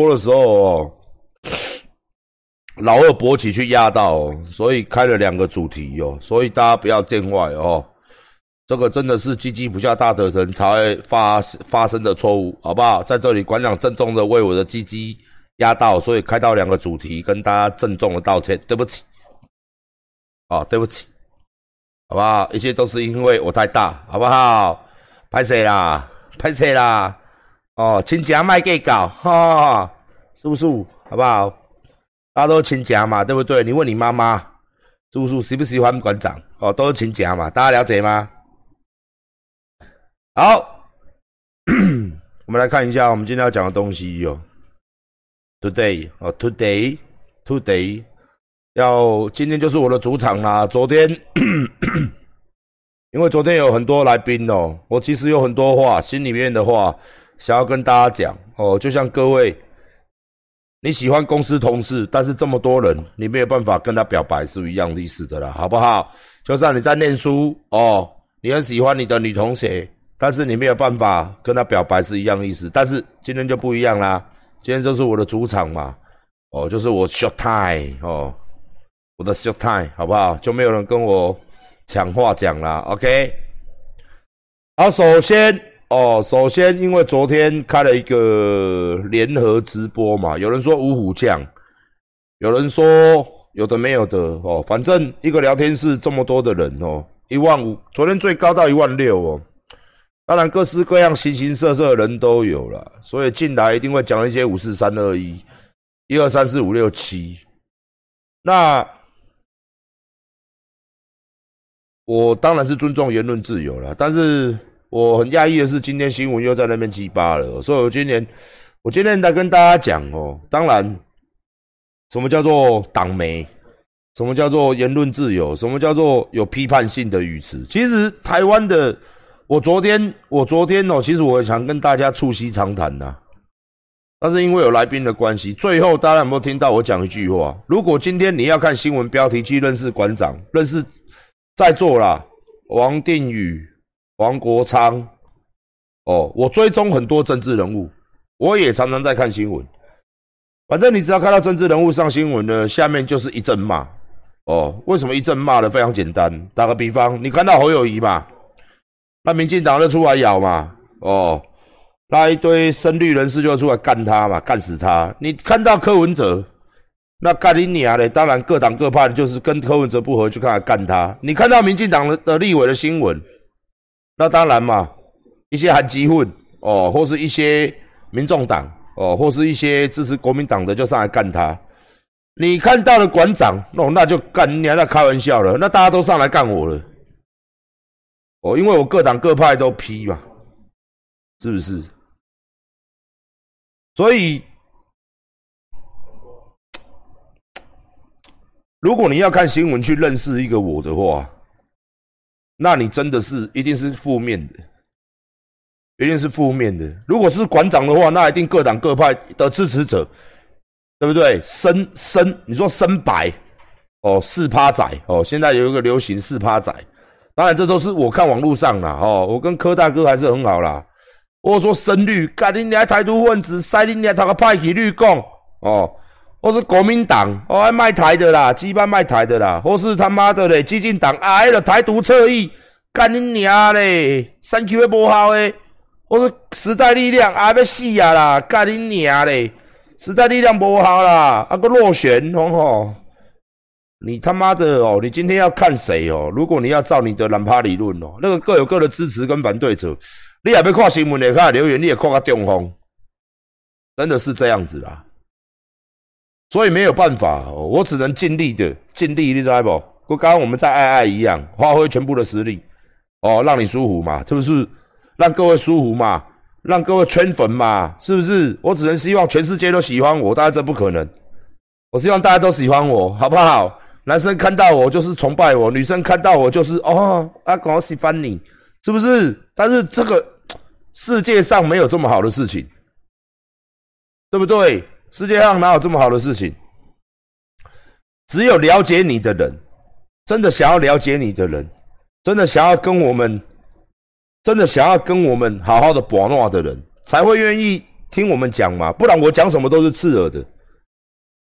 播的时候哦，老二勃起去压到，所以开了两个主题哦，所以大家不要见外哦。这个真的是鸡鸡不下大的人才会发发生的错误，好不好？在这里馆长郑重的为我的鸡鸡压到，所以开到两个主题，跟大家郑重的道歉，对不起。哦，对不起，好不好？一切都是因为我太大，好不好？拍谁啦？拍谁啦？哦，亲家卖给搞，哈，是不是？好不好？大家都亲家嘛，对不对？你问你妈妈，是不是喜不喜欢馆长？哦，都是亲家嘛，大家了解吗？好，我们来看一下我们今天要讲的东西哟。Today，哦，Today，Today。要今天就是我的主场啦。昨天，因为昨天有很多来宾哦，我其实有很多话，心里面的话想要跟大家讲哦。就像各位，你喜欢公司同事，但是这么多人，你没有办法跟他表白，是一样意思的啦，好不好？就像你在念书哦，你很喜欢你的女同学，但是你没有办法跟他表白，是一样意思。但是今天就不一样啦，今天就是我的主场嘛，哦，就是我 short time 哦。我的 short time 好不好？就没有人跟我抢话讲了，OK？好，首先哦，首先因为昨天开了一个联合直播嘛，有人说五虎将，有人说有的没有的哦，反正一个聊天室这么多的人哦，一万五，昨天最高到一万六哦，当然各式各样形形色色的人都有了，所以进来一定会讲一些五四三二一，一二三四五六七，那。我当然是尊重言论自由了，但是我很讶异的是，今天新闻又在那边激巴了。所以我今年，我今天来跟大家讲哦，当然，什么叫做党媒？什么叫做言论自由？什么叫做有批判性的语词？其实台湾的，我昨天，我昨天哦，其实我想跟大家促膝长谈呐，但是因为有来宾的关系，最后大家有没有听到我讲一句话？如果今天你要看新闻标题去认识馆长，认识。在座啦，王定宇、黄国昌，哦，我追踪很多政治人物，我也常常在看新闻。反正你只要看到政治人物上新闻呢，下面就是一阵骂。哦，为什么一阵骂的非常简单？打个比方，你看到侯友谊嘛，那民进党就出来咬嘛。哦，那一堆深绿人士就出来干他嘛，干死他。你看到柯文哲。那干你娘嘞！当然各党各派就是跟柯文哲不合，就看来干他。你看到民进党的的立委的新闻，那当然嘛，一些韩基混哦，或是一些民众党哦，或是一些支持国民党的就上来干他。你看到了馆长哦，那就干你还在开玩笑了，那大家都上来干我了哦，因为我各党各派都批嘛，是不是？所以。如果你要看新闻去认识一个我的话，那你真的是一定是负面的，一定是负面的。如果是馆长的话，那一定各党各派的支持者，对不对？深深，你说深白哦，四趴仔哦，现在有一个流行四趴仔，当然这都是我看网络上啦哦，我跟柯大哥还是很好啦。或者说深绿，干你娘台独分子，塞你娘他个派系绿共哦。或是国民党哦，爱卖台的啦，基班卖台的啦，或是他妈的嘞，激进党哎了台独侧翼，干你娘嘞，三 Q 会不好诶，或是时代力量啊要死啊啦，干你娘嘞，时代力量不好啦，啊个落选哦吼，你他妈的哦，你今天要看谁哦？如果你要照你的蓝趴理论哦，那个各有各的支持跟反对者，你也要看新闻，也看留言，你也看个中风，真的是这样子啦。所以没有办法，我只能尽力的尽力，你知道不？跟刚刚我们在爱爱一样，发挥全部的实力，哦，让你舒服嘛，是不是？让各位舒服嘛，让各位圈粉嘛，是不是？我只能希望全世界都喜欢我，当然这不可能。我希望大家都喜欢我，好不好？男生看到我就是崇拜我，女生看到我就是哦，阿我喜欢你，是不是？但是这个世界上没有这么好的事情，对不对？世界上哪有这么好的事情？只有了解你的人，真的想要了解你的人，真的想要跟我们，真的想要跟我们好好的把诺的人，才会愿意听我们讲嘛，不然我讲什么都是刺耳的。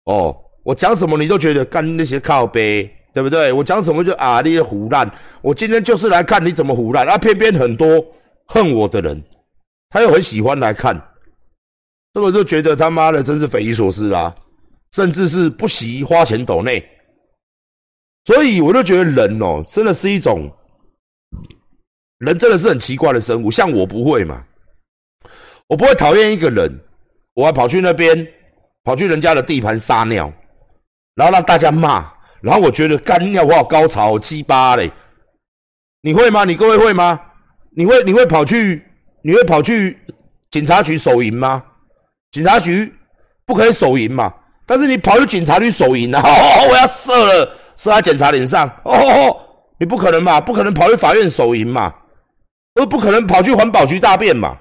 哦，我讲什么你都觉得干那些靠背，对不对？我讲什么就啊，你的胡烂。我今天就是来看你怎么胡烂，啊，偏偏很多恨我的人，他又很喜欢来看，这个就觉得他妈的真是匪夷所思啊，甚至是不惜花钱抖内。所以我就觉得人哦，真的是一种人，真的是很奇怪的生物。像我不会嘛，我不会讨厌一个人，我还跑去那边。跑去人家的地盘撒尿，然后让大家骂，然后我觉得干尿我好高潮鸡巴嘞！你会吗？你各位会吗？你会你会跑去你会跑去警察局守营吗？警察局不可以守营嘛？但是你跑去警察局守营啊！哦，我要射了，射在检察脸上！哦，你不可能嘛？不可能跑去法院守营嘛？都不可能跑去环保局大便嘛？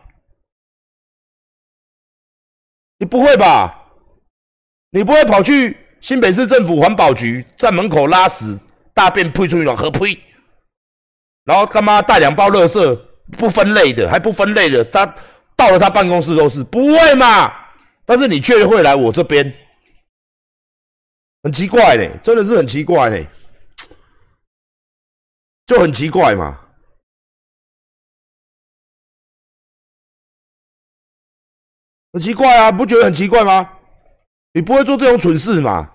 你不会吧？你不会跑去新北市政府环保局在门口拉屎大便呸出去了何呸？然后他妈带两包垃圾不分类的还不分类的，他到了他办公室都是不会嘛？但是你却会来我这边，很奇怪呢，真的是很奇怪呢，就很奇怪嘛，很奇怪啊，不觉得很奇怪吗？你不会做这种蠢事嘛？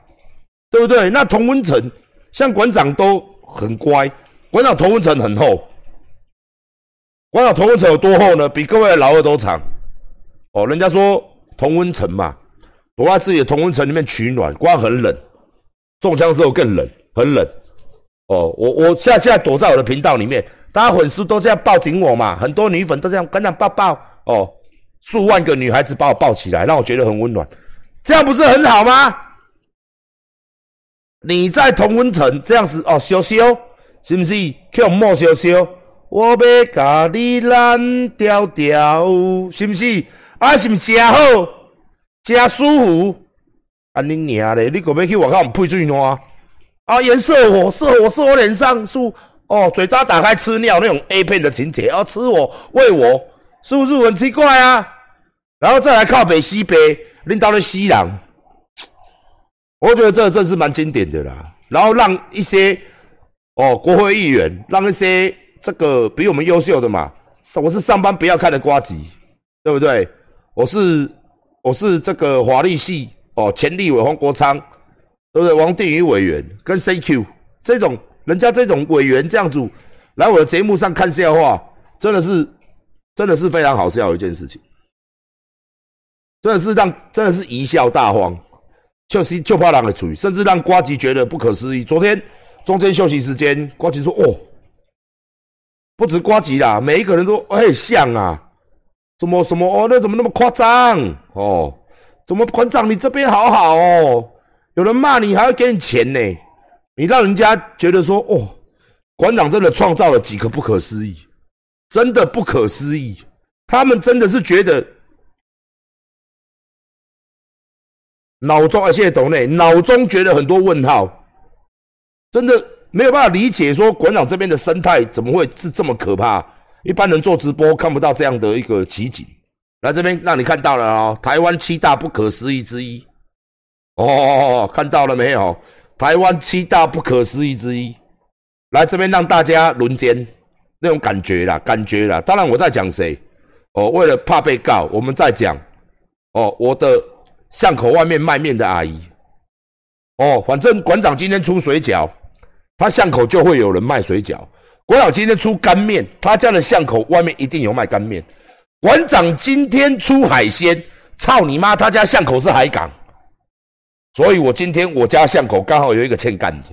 对不对？那同温层像馆长都很乖，馆长同温层很厚。馆长同温层有多厚呢？比各位的老二都长。哦，人家说同温层嘛，躲在自己的同温层里面取暖，光很冷，中枪之后更冷，很冷。哦，我我现在现在躲在我的频道里面，大家粉丝都这样抱紧我嘛，很多女粉都这样馆长抱抱。哦，数万个女孩子把我抱起来，让我觉得很温暖。这样不是很好吗？你在同温层这样子哦，羞羞，是不是？叫莫羞羞，我要甲你烂掉掉，是不是？啊，是不是好，真舒服？啊，你娘嘞！你可不可以去外口配水暖？啊，颜色我射我射我脸上，是哦，嘴巴打开吃尿那种 A 片的情节，啊吃我喂我，是不是很奇怪啊？然后再来靠北西北。领导的西凉，我觉得这真是蛮经典的啦。然后让一些哦国会议员，让一些这个比我们优秀的嘛，我是上班不要看的瓜吉，对不对？我是我是这个华丽系哦前立委黄国昌，对不对？王定宇委员跟 CQ 这种人家这种委员这样子来我的节目上看笑话，真的是真的是非常好笑的一件事情。真的是让，真的是贻笑大方，就是就怕人的处理，甚至让瓜吉觉得不可思议。昨天中间休息时间，瓜吉说：“哦，不止瓜吉啦，每一个人都很像啊，怎么什么哦，那怎么那么夸张哦？怎么馆长你这边好好哦？有人骂你还要给你钱呢？你让人家觉得说哦，馆长真的创造了几个不可思议，真的不可思议。他们真的是觉得。”脑中啊，谢谢董内，脑中觉得很多问号，真的没有办法理解，说馆长这边的生态怎么会是这么可怕？一般人做直播看不到这样的一个奇景，来这边让你看到了哦，台湾七大不可思议之一，哦，看到了没有？台湾七大不可思议之一，来这边让大家轮奸那种感觉啦，感觉啦。当然我在讲谁？哦，为了怕被告，我们在讲哦，我的。巷口外面卖面的阿姨，哦，反正馆长今天出水饺，他巷口就会有人卖水饺。馆长今天出干面，他家的巷口外面一定有卖干面。馆长今天出海鲜，操你妈，他家巷口是海港，所以我今天我家巷口刚好有一个欠干的，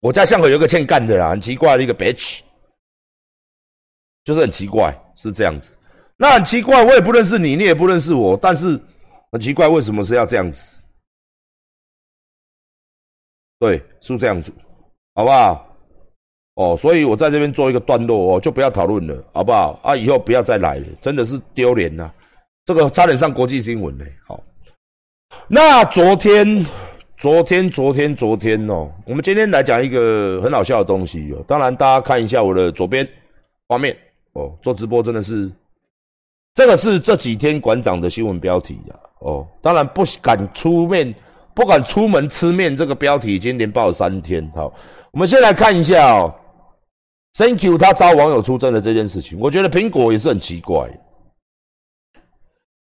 我家巷口有一个欠干的啦，很奇怪的一个 bitch，就是很奇怪，是这样子。那很奇怪，我也不认识你，你也不认识我，但是。很奇怪，为什么是要这样子？对，是这样子，好不好？哦，所以我在这边做一个段落哦，就不要讨论了，好不好？啊，以后不要再来了，真的是丢脸呐！这个差点上国际新闻嘞。好，那昨天、昨天、昨天、昨天哦，我们今天来讲一个很好笑的东西哦。当然，大家看一下我的左边画面哦，做直播真的是这个是这几天馆长的新闻标题啊。哦，当然不敢出面，不敢出门吃面。这个标题已经连报了三天。好，我们先来看一下哦。Thank you，他招网友出征的这件事情，我觉得苹果也是很奇怪。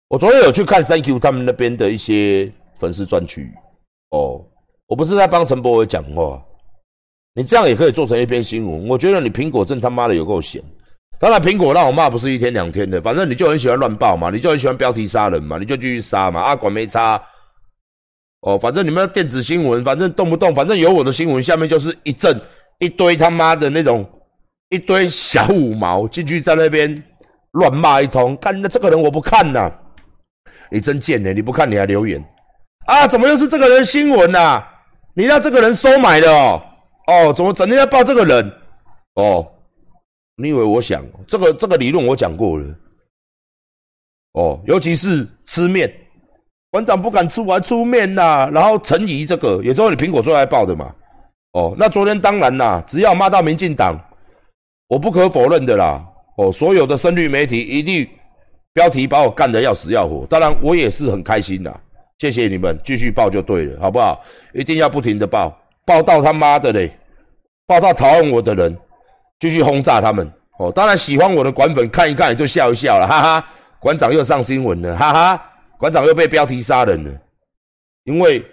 我昨天有去看 Thank you 他们那边的一些粉丝专区。哦，我不是在帮陈柏伟讲话。你这样也可以做成一篇新闻。我觉得你苹果真他妈的有够闲。当然，苹果让我骂不是一天两天的，反正你就很喜欢乱报嘛，你就很喜欢标题杀人嘛，你就继续杀嘛，阿管没差。哦，反正你们电子新闻，反正动不动，反正有我的新闻，下面就是一阵一堆他妈的那种一堆小五毛进去在那边乱骂一通，干那这个人我不看呐，你真贱呢，你不看你还留言啊？怎么又是这个人新闻呐？你让这个人收买的哦？哦，怎么整天在报这个人？哦。你以为我想这个这个理论我讲过了哦，尤其是吃面，馆长不敢出来出面呐。然后陈怡这个也是你苹果最爱报的嘛。哦，那昨天当然啦，只要骂到民进党，我不可否认的啦。哦，所有的声律媒体一律标题把我干得要死要活。当然我也是很开心的，谢谢你们继续报就对了，好不好？一定要不停的报，报到他妈的嘞，报到讨厌我的人。继续轰炸他们哦！当然喜欢我的馆粉看一看也就笑一笑了，哈哈！馆长又上新闻了，哈哈！馆长又被标题杀人了，因为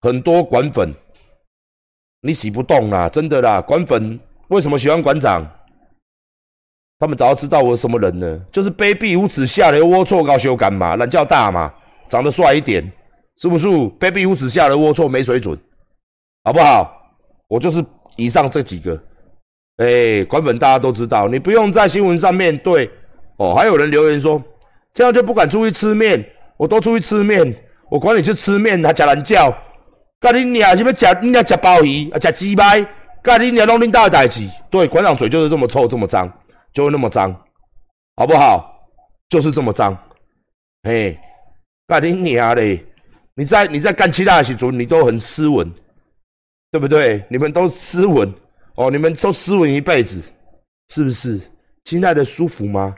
很多馆粉你洗不动啦，真的啦！馆粉为什么喜欢馆长？他们早就知道我是什么人呢？就是卑鄙无耻、下流、龌龊、高修感嘛，懒叫大嘛，长得帅一点，是不是？卑鄙无耻、下流、龌龊、没水准，好不好？我就是以上这几个。哎，管粉大家都知道，你不用在新闻上面对哦。还有人留言说，这样就不敢出去吃面，我都出去吃面，我管你去吃面还吃懒叫，干你娘什么吃你娘假鲍鱼啊吃鸡排，干你娘弄恁大代志。对，馆长嘴就是这么臭这么脏，就会那么脏，好不好？就是这么脏。嘿，干你娘嘞！你在你在干其他的时候，你都很斯文，对不对？你们都斯文。哦，你们都斯文一辈子，是不是？亲爱的，舒服吗？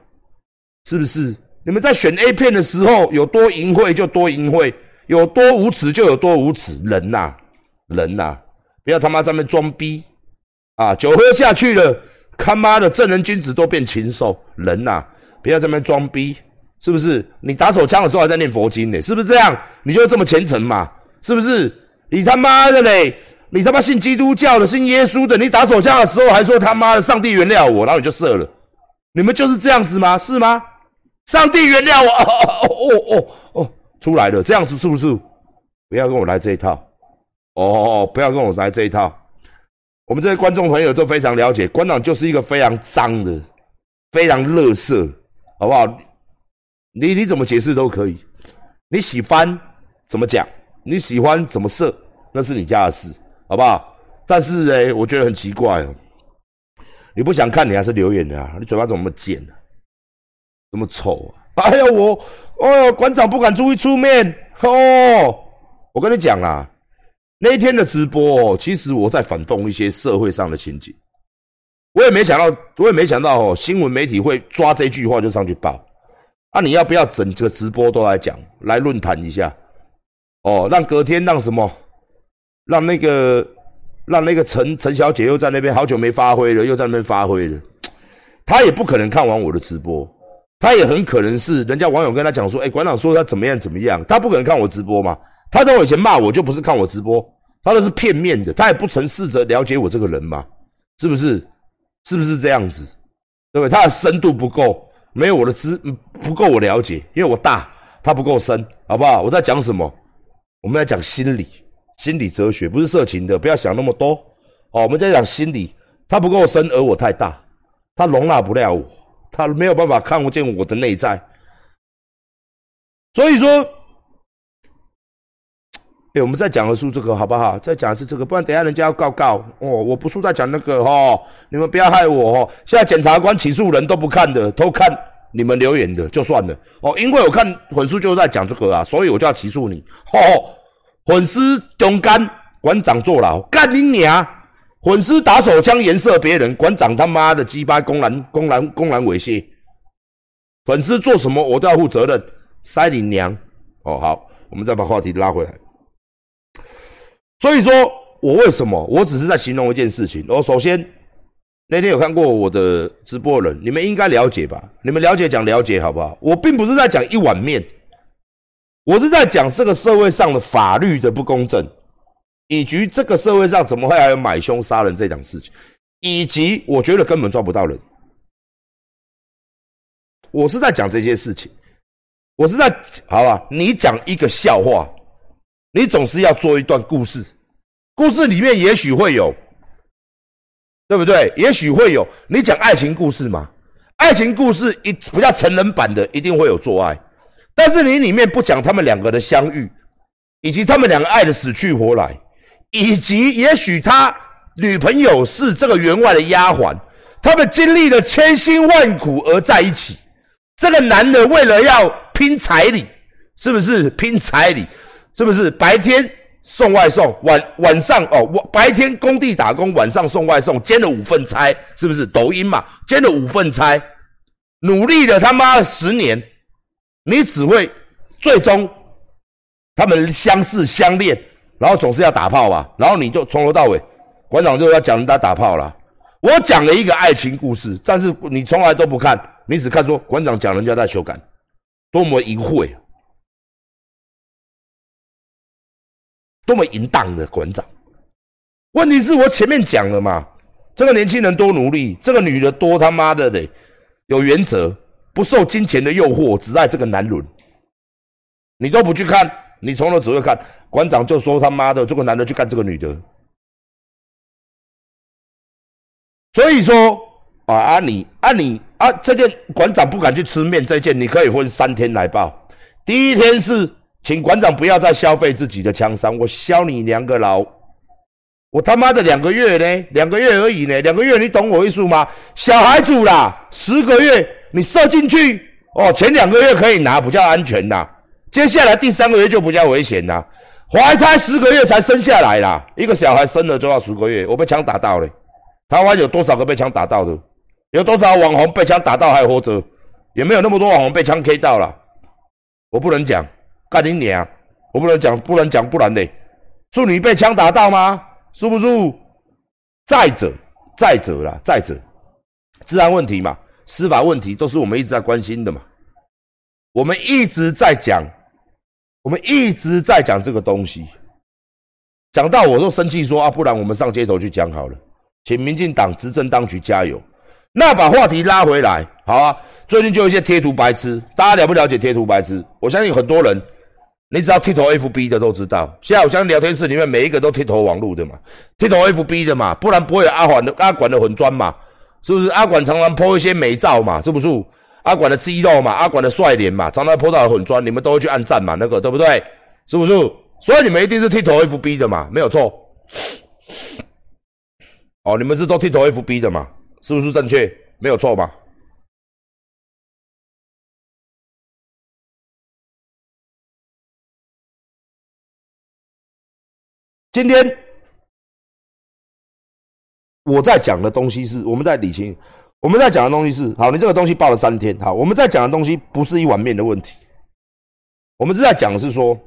是不是？你们在选 A 片的时候，有多淫秽就多淫秽，有多无耻就有多无耻。人呐，人呐，不要他妈在那装逼啊！酒喝下去了，他妈的正人君子都变禽兽。人呐，不要在那装逼，是不是？你打手枪的时候还在念佛经呢，是不是这样？你就这么虔诚嘛？是不是？你他妈的嘞！你他妈信基督教的，信耶稣的，你打手枪的时候还说他妈的上帝原谅我，然后你就射了，你们就是这样子吗？是吗？上帝原谅我，哦哦哦，出来了，这样子是不是？不要跟我来这一套，哦哦哦，不要跟我来这一套。我们这些观众朋友都非常了解，馆长就是一个非常脏的，非常乐色，好不好？你你怎么解释都可以，你喜欢怎么讲，你喜欢怎么设，那是你家的事。好不好？但是呢，我觉得很奇怪哦。你不想看，你还是留言的啊？你嘴巴怎么那么贱呢？这么丑啊！哎呀，我哦，馆长不敢出去出面哦。我跟你讲啦，那一天的直播，其实我在反讽一些社会上的情景。我也没想到，我也没想到哦，新闻媒体会抓这句话就上去报。啊，你要不要整个直播都来讲，来论坛一下？哦，让隔天让什么？让那个，让那个陈陈小姐又在那边好久没发挥了，又在那边发挥了。她也不可能看完我的直播，他也很可能是人家网友跟他讲说：“哎，馆长说他怎么样怎么样。”他不可能看我直播嘛？他在我以前骂我就不是看我直播，他都是片面的，他也不曾试着了解我这个人嘛？是不是？是不是这样子？对不对？他的深度不够，没有我的知不够我了解，因为我大，他不够深，好不好？我在讲什么？我们在讲心理。心理哲学不是色情的，不要想那么多哦。我们在讲心理，他不够深，而我太大，他容纳不了我，他没有办法看不见我的内在。所以说，哎，我们再讲一次这个好不好？再讲一次这个，不然等下人家要告告哦。我不是在讲那个哈，你们不要害我哦。现在检察官起诉人都不看的，偷看你们留言的就算了哦。因为我看粉丝就在讲这个啊，所以我就要起诉你哦。粉丝中干，馆长坐牢，干你娘！粉丝打手枪颜色别人，馆长他妈的鸡巴公然公然公然猥亵，粉丝做什么我都要负责任，塞你娘！哦，好，我们再把话题拉回来。所以说我为什么？我只是在形容一件事情。我首先那天有看过我的直播人，你们应该了解吧？你们了解讲了解好不好？我并不是在讲一碗面，我是在讲这个社会上的法律的不公正，以及这个社会上怎么会还有买凶杀人这档事情，以及我觉得根本抓不到人。我是在讲这些事情，我是在好吧？你讲一个笑话。你总是要做一段故事，故事里面也许会有，对不对？也许会有你讲爱情故事嘛？爱情故事一不叫成人版的，一定会有做爱，但是你里面不讲他们两个的相遇，以及他们两个爱的死去活来，以及也许他女朋友是这个员外的丫鬟，他们经历了千辛万苦而在一起。这个男的为了要拼彩礼，是不是拼彩礼？是不是白天送外送，晚晚上哦，我白天工地打工，晚上送外送，兼了五份差，是不是？抖音嘛，兼了五份差，努力了他妈十年，你只会最终他们相识相恋，然后总是要打炮吧，然后你就从头到尾，馆长就要讲人家打炮了。我讲了一个爱情故事，但是你从来都不看，你只看说馆长讲人家在修改，多么淫秽。多么淫荡的馆长！问题是我前面讲了嘛，这个年轻人多努力，这个女的多他妈的的，有原则，不受金钱的诱惑，只爱这个男人。你都不去看，你从头只会看馆长就说他妈的这个男的去干这个女的。所以说啊啊你啊你啊这件馆长不敢去吃面，这件你可以分三天来报。第一天是。请馆长不要再消费自己的枪伤，我削你两个老！我他妈的两个月呢？两个月而已呢？两个月你懂我意思吗？小孩子啦，十个月你射进去哦，前两个月可以拿，比较安全呐。接下来第三个月就比较危险啦。怀胎十个月才生下来啦，一个小孩生了就要十个月。我被枪打到了，台湾有多少个被枪打到的？有多少网红被枪打到还活着？也没有那么多网红被枪 K 到了，我不能讲。干你娘！我不能讲，不能讲，不然嘞？是你被枪打到吗？是不是？再者，再者啦，再者，治安问题嘛，司法问题都是我们一直在关心的嘛。我们一直在讲，我们一直在讲这个东西，讲到我都生气说啊，不然我们上街头去讲好了，请民进党执政当局加油。那把话题拉回来，好啊。最近就有一些贴图白痴，大家了不了解贴图白痴？我相信很多人。你只要剃头 FB 的都知道，现在我相信聊天室里面每一个都剃头网路的嘛，剃头 FB 的嘛，不然不会有阿管的阿管的混砖嘛，是不是？阿管常常 po 一些美照嘛，是不是？阿管的肌肉嘛，阿管的帅脸嘛，常常 po 到混砖，你们都会去按赞嘛，那个对不对？是不是？所以你们一定是剃头 FB 的嘛，没有错。哦，你们是都剃头 FB 的嘛，是不是正确？没有错吧？今天我在讲的东西是，我们在理清，我们在讲的东西是，好，你这个东西报了三天，好，我们在讲的东西不是一碗面的问题，我们是在讲的是说，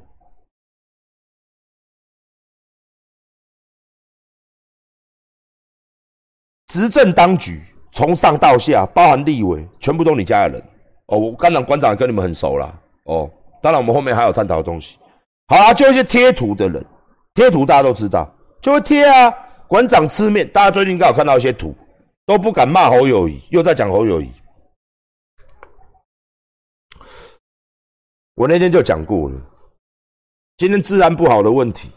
执政当局从上到下，包含立委，全部都你家的人，哦，我刚才馆长跟你们很熟了，哦，当然我们后面还有探讨的东西，好啊，就一些贴图的人。贴图大家都知道，就会贴啊。馆长吃面，大家最近刚好看到一些图，都不敢骂侯友谊，又在讲侯友谊。我那天就讲过了，今天治安不好的问题，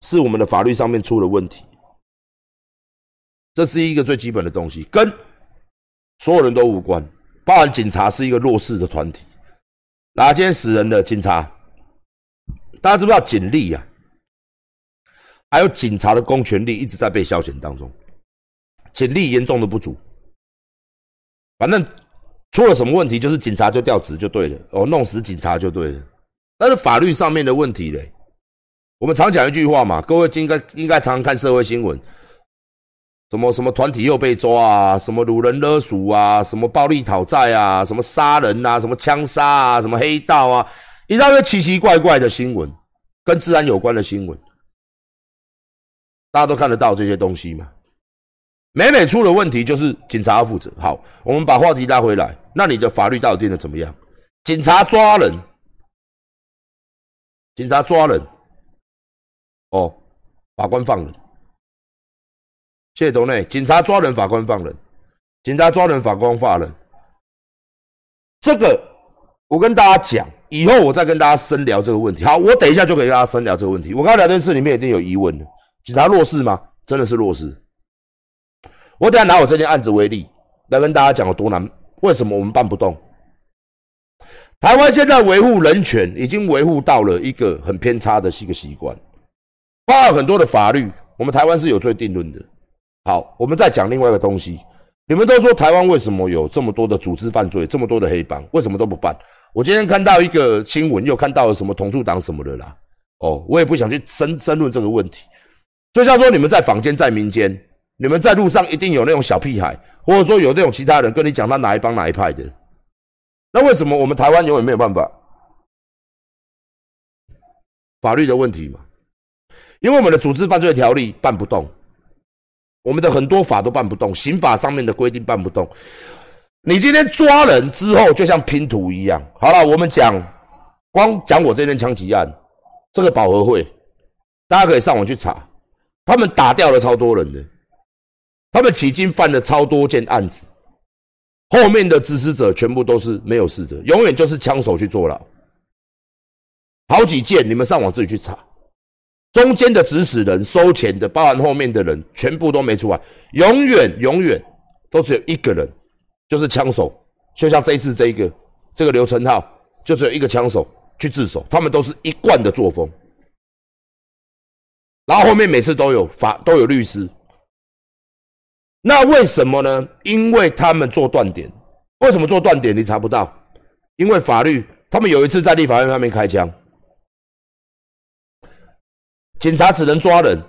是我们的法律上面出了问题，这是一个最基本的东西，跟所有人都无关，包含警察是一个弱势的团体。哪今天死人的警察，大家知不知道警力啊？还有警察的公权力一直在被消遣当中，警力严重的不足。反正出了什么问题，就是警察就调职就对了，哦，弄死警察就对了。但是法律上面的问题嘞，我们常讲一句话嘛，各位应该应该常常看社会新闻，什么什么团体又被抓啊，什么掳人勒赎啊，什么暴力讨债啊，什么杀人啊，什么枪杀啊，什么黑道啊，一大堆奇奇怪怪的新闻，跟治安有关的新闻，大家都看得到这些东西嘛。每每出了问题，就是警察要负责。好，我们把话题拉回来，那你的法律到底定的怎么样？警察抓人，警察抓人，哦，法官放人。谢谢董内，警察抓人，法官放人；警察抓人，法官放人。这个我跟大家讲，以后我再跟大家深聊这个问题。好，我等一下就可以跟大家深聊这个问题。我刚才聊天室里面一定有疑问的：警察弱势吗？真的是弱势。我等下拿我这件案子为例，来跟大家讲有多难。为什么我们办不动？台湾现在维护人权，已经维护到了一个很偏差的一个习惯，包含很多的法律，我们台湾是有罪定论的。好，我们再讲另外一个东西。你们都说台湾为什么有这么多的组织犯罪，这么多的黑帮，为什么都不办？我今天看到一个新闻，又看到了什么同处党什么的啦。哦，我也不想去深深论这个问题。就像说你们在坊间，在民间，你们在路上一定有那种小屁孩，或者说有那种其他人跟你讲他哪一帮哪一派的。那为什么我们台湾永远没有办法？法律的问题嘛，因为我们的组织犯罪条例办不动。我们的很多法都办不动，刑法上面的规定办不动。你今天抓人之后，就像拼图一样。好了，我们讲，光讲我这件枪击案，这个保和会，大家可以上网去查，他们打掉了超多人的，他们迄今犯了超多件案子，后面的指使者全部都是没有事的，永远就是枪手去坐牢，好几件，你们上网自己去查。中间的指使人、收钱的，包含后面的人，全部都没出来，永远永远都只有一个人，就是枪手。就像这一次这一个这个刘成浩，就只有一个枪手去自首，他们都是一贯的作风。然后后面每次都有法都有律师，那为什么呢？因为他们做断点。为什么做断点？你查不到，因为法律。他们有一次在立法院上面开枪。警察只能抓人，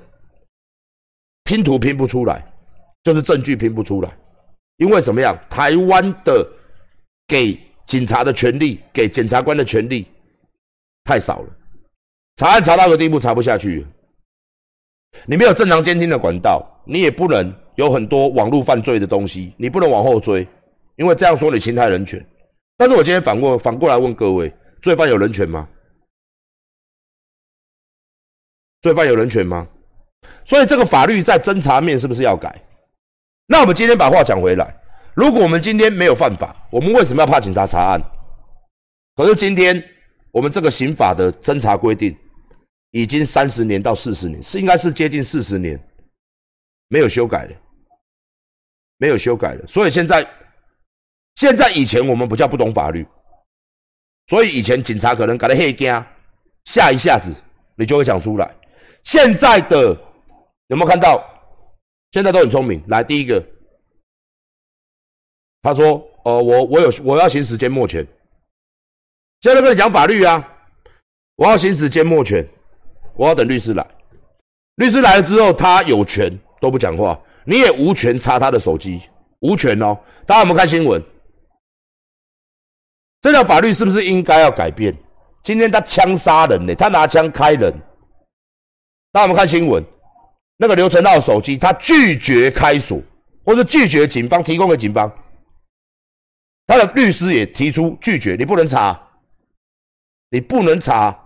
拼图拼不出来，就是证据拼不出来，因为什么样？台湾的给警察的权利，给检察官的权利太少了，查案查到个地步查不下去，你没有正常监听的管道，你也不能有很多网络犯罪的东西，你不能往后追，因为这样说你侵害人权。但是我今天反过反过来问各位，罪犯有人权吗？罪犯有人权吗？所以这个法律在侦查面是不是要改？那我们今天把话讲回来，如果我们今天没有犯法，我们为什么要怕警察查案？可是今天我们这个刑法的侦查规定已经三十年到四十年，是应该是接近四十年没有修改的，没有修改的。所以现在现在以前我们不叫不懂法律，所以以前警察可能搞得黑惊，吓一下子你就会讲出来。现在的有没有看到？现在都很聪明。来，第一个，他说：“呃，我我有我要行使缄默权。”现在跟你讲法律啊，我要行使缄默权，我要等律师来。律师来了之后，他有权都不讲话，你也无权查他的手机，无权哦。大家有没有看新闻？这条法律是不是应该要改变？今天他枪杀人呢，他拿枪开人。那我们看新闻，那个刘成浩手机，他拒绝开锁，或者拒绝警方提供给警方。他的律师也提出拒绝，你不能查，你不能查，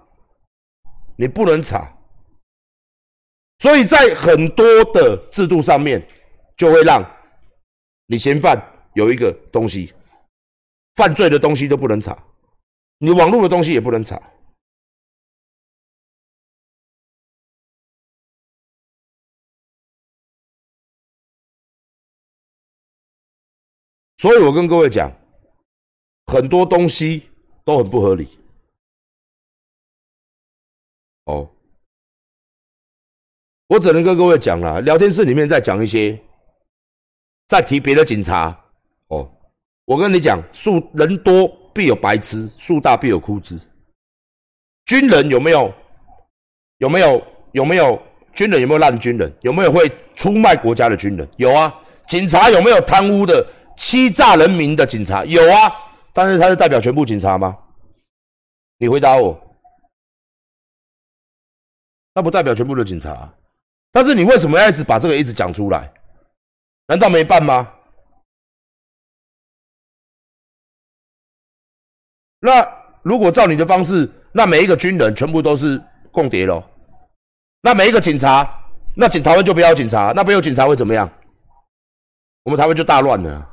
你不能查。所以在很多的制度上面，就会让你嫌犯有一个东西，犯罪的东西都不能查，你网络的东西也不能查。所以我跟各位讲，很多东西都很不合理。哦，我只能跟各位讲了，聊天室里面在讲一些，在提别的警察。哦，我跟你讲，树人多必有白痴，树大必有枯枝。军人有没有？有没有？有没有军人有没有烂军人？有没有会出卖国家的军人？有啊。警察有没有贪污的、欺诈人民的警察？有啊。但是他是代表全部警察吗？你回答我。那不代表全部的警察。但是你为什么要一直把这个一直讲出来？难道没办吗？那如果照你的方式，那每一个军人全部都是共谍喽？那每一个警察，那警察湾就不要警察，那没有警察会怎么样？我们台湾就大乱了。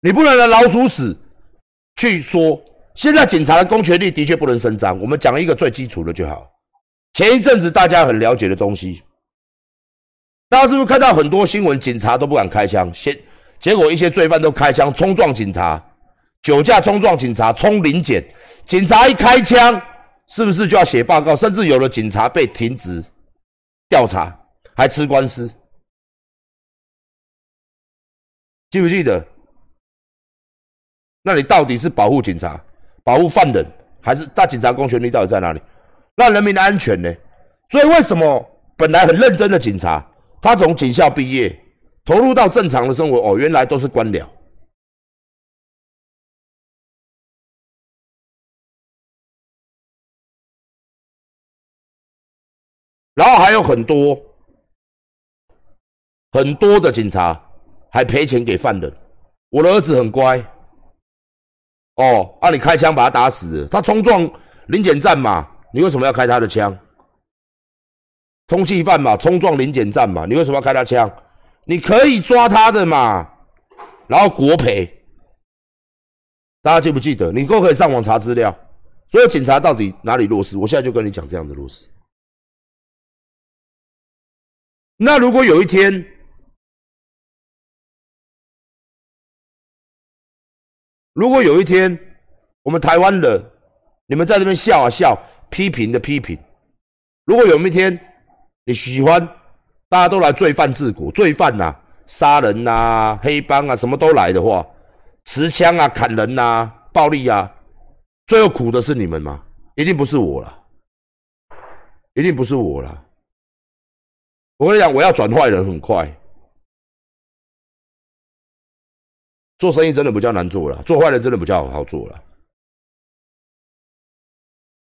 你不能拿老鼠屎去说，现在警察的公权力的确不能伸张。我们讲一个最基础的就好。前一阵子大家很了解的东西，大家是不是看到很多新闻？警察都不敢开枪，先结果一些罪犯都开枪冲撞警察，酒驾冲撞警察，冲临检，警察一开枪，是不是就要写报告？甚至有的警察被停职调查，还吃官司，记不记得？那你到底是保护警察、保护犯人，还是大警察公权力到底在哪里？那人民的安全呢？所以为什么本来很认真的警察，他从警校毕业，投入到正常的生活，哦，原来都是官僚。然后还有很多很多的警察还赔钱给犯人。我的儿子很乖，哦，啊，你开枪把他打死，他冲撞临检站嘛。你为什么要开他的枪？通缉犯嘛，冲撞临检站嘛，你为什么要开他枪？你可以抓他的嘛，然后国赔。大家记不记得？你都可以上网查资料。所有警察到底哪里落实？我现在就跟你讲这样的落实。那如果有一天，如果有一天，我们台湾的你们在这边笑啊笑。批评的批评，如果有一天你喜欢，大家都来罪犯治国，罪犯呐，杀人呐，黑帮啊，什么都来的话，持枪啊，砍人呐，暴力啊，最后苦的是你们吗？一定不是我了，一定不是我了。我跟你讲，我要转坏人很快，做生意真的比较难做了，做坏人真的比较好做了。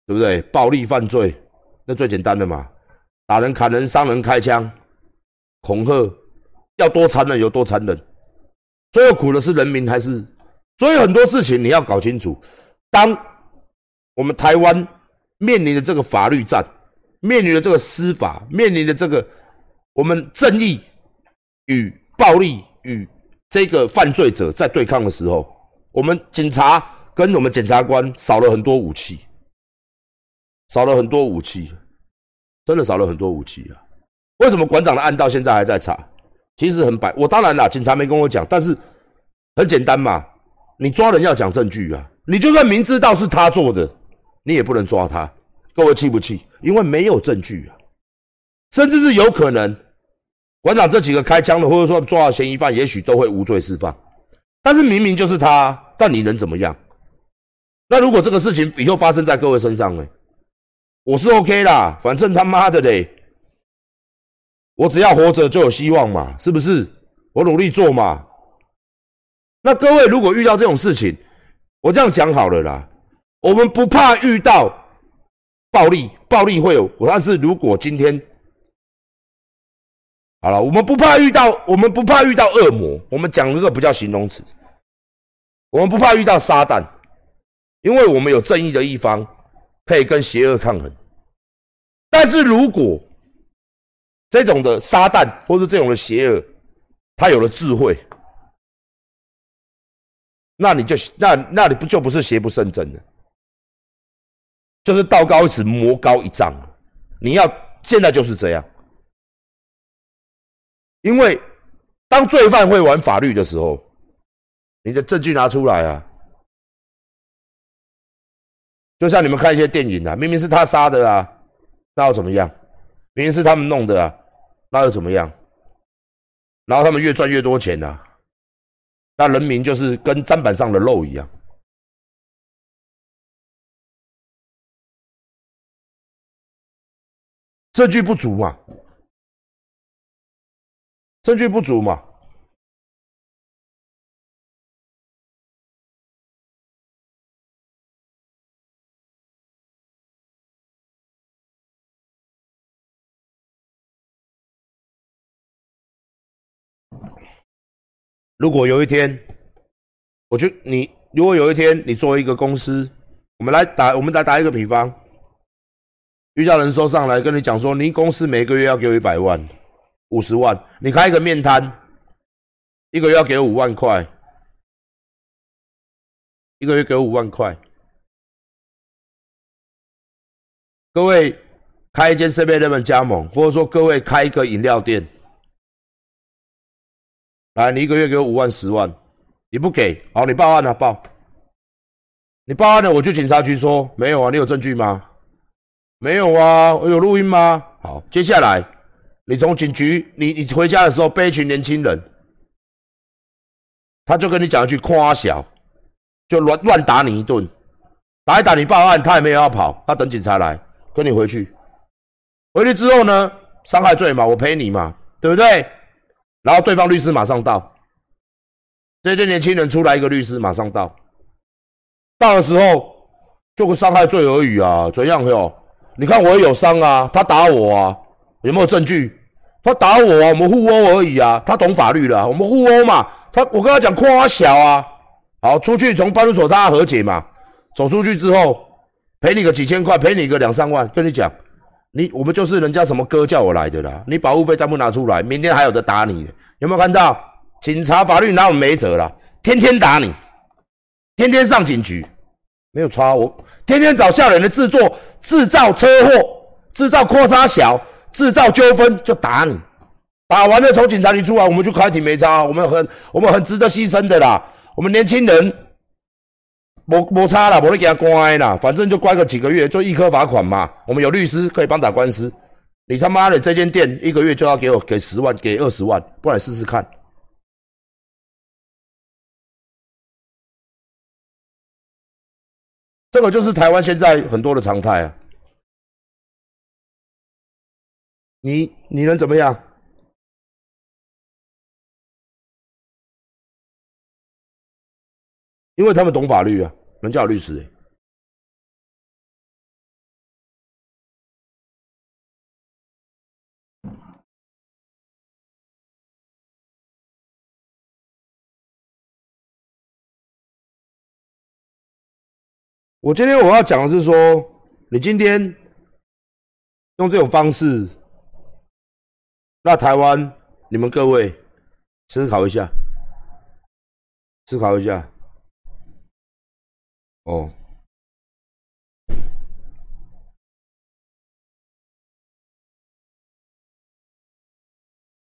对不对？暴力犯罪，那最简单的嘛，打人、砍人、伤人、开枪、恐吓，要多残忍有多残忍。最后苦的是人民还是？所以很多事情你要搞清楚。当我们台湾面临的这个法律战，面临的这个司法，面临的这个我们正义与暴力与这个犯罪者在对抗的时候，我们警察跟我们检察官少了很多武器。少了很多武器，真的少了很多武器啊！为什么馆长的案到现在还在查？其实很白，我当然啦，警察没跟我讲，但是很简单嘛，你抓人要讲证据啊！你就算明知道是他做的，你也不能抓他。各位气不气？因为没有证据啊，甚至是有可能馆长这几个开枪的，或者说抓到嫌疑犯，也许都会无罪释放。但是明明就是他，但你能怎么样？那如果这个事情以后发生在各位身上呢？我是 OK 啦，反正他妈的嘞，我只要活着就有希望嘛，是不是？我努力做嘛。那各位如果遇到这种事情，我这样讲好了啦，我们不怕遇到暴力，暴力会有，但是如果今天好了，我们不怕遇到，我们不怕遇到恶魔，我们讲这个不叫形容词，我们不怕遇到撒旦，因为我们有正义的一方。可以跟邪恶抗衡，但是如果这种的撒旦或者这种的邪恶，他有了智慧，那你就那那你不就不是邪不胜正了？就是道高一尺，魔高一丈。你要现在就是这样，因为当罪犯会玩法律的时候，你的证据拿出来啊。就像你们看一些电影啊，明明是他杀的啊，那又怎么样？明明是他们弄的啊，那又怎么样？然后他们越赚越多钱啊，那人民就是跟砧板上的肉一样。证据不足嘛，证据不足嘛。如果有一天，我就你，如果有一天你作为一个公司，我们来打，我们来打一个比方，遇到人收上来跟你讲说，您公司每个月要给我一百万、五十万，你开一个面摊，一个月要给我五万块，一个月给我五万块，各位开一间设备店加盟，或者说各位开一个饮料店。来，你一个月给我五万、十万，你不给，好，你报案了，报。你报案了，我去警察局说没有啊，你有证据吗？没有啊，我有录音吗？好，接下来你从警局，你你回家的时候被一群年轻人，他就跟你讲一句夸小，就乱乱打你一顿，打一打你报案，他也没有要跑，他等警察来跟你回去。回去之后呢，伤害罪嘛，我赔你嘛，对不对？然后对方律师马上到，这些年轻人出来一个律师马上到，到的时候就个伤害罪而已啊，怎样哟？你看我有伤啊，他打我啊，有没有证据？他打我啊，我们互殴而已啊，他懂法律的，我们互殴嘛。他我跟他讲夸小啊，好出去从派出所大家和解嘛，走出去之后赔你个几千块，赔你个两三万，跟你讲。你我们就是人家什么哥叫我来的啦，你保护费再不拿出来，明天还有的打你，有没有看到？警察法律哪有没辙啦？天天打你，天天上警局，没有差我，天天找下人的制作，制造车祸，制造扩杀小，制造纠纷就打你，打完了从警察局出来，我们就开庭没差，我们很我们很值得牺牲的啦，我们年轻人。没没差了，我都给他关了，反正就关个几个月，就一颗罚款嘛。我们有律师可以帮打官司。你他妈的这间店一个月就要给我给十万，给二十万，不然试试看。这个就是台湾现在很多的常态啊。你你能怎么样？因为他们懂法律啊，人家有律师。我今天我要讲的是说，你今天用这种方式，那台湾你们各位思考一下，思考一下。哦。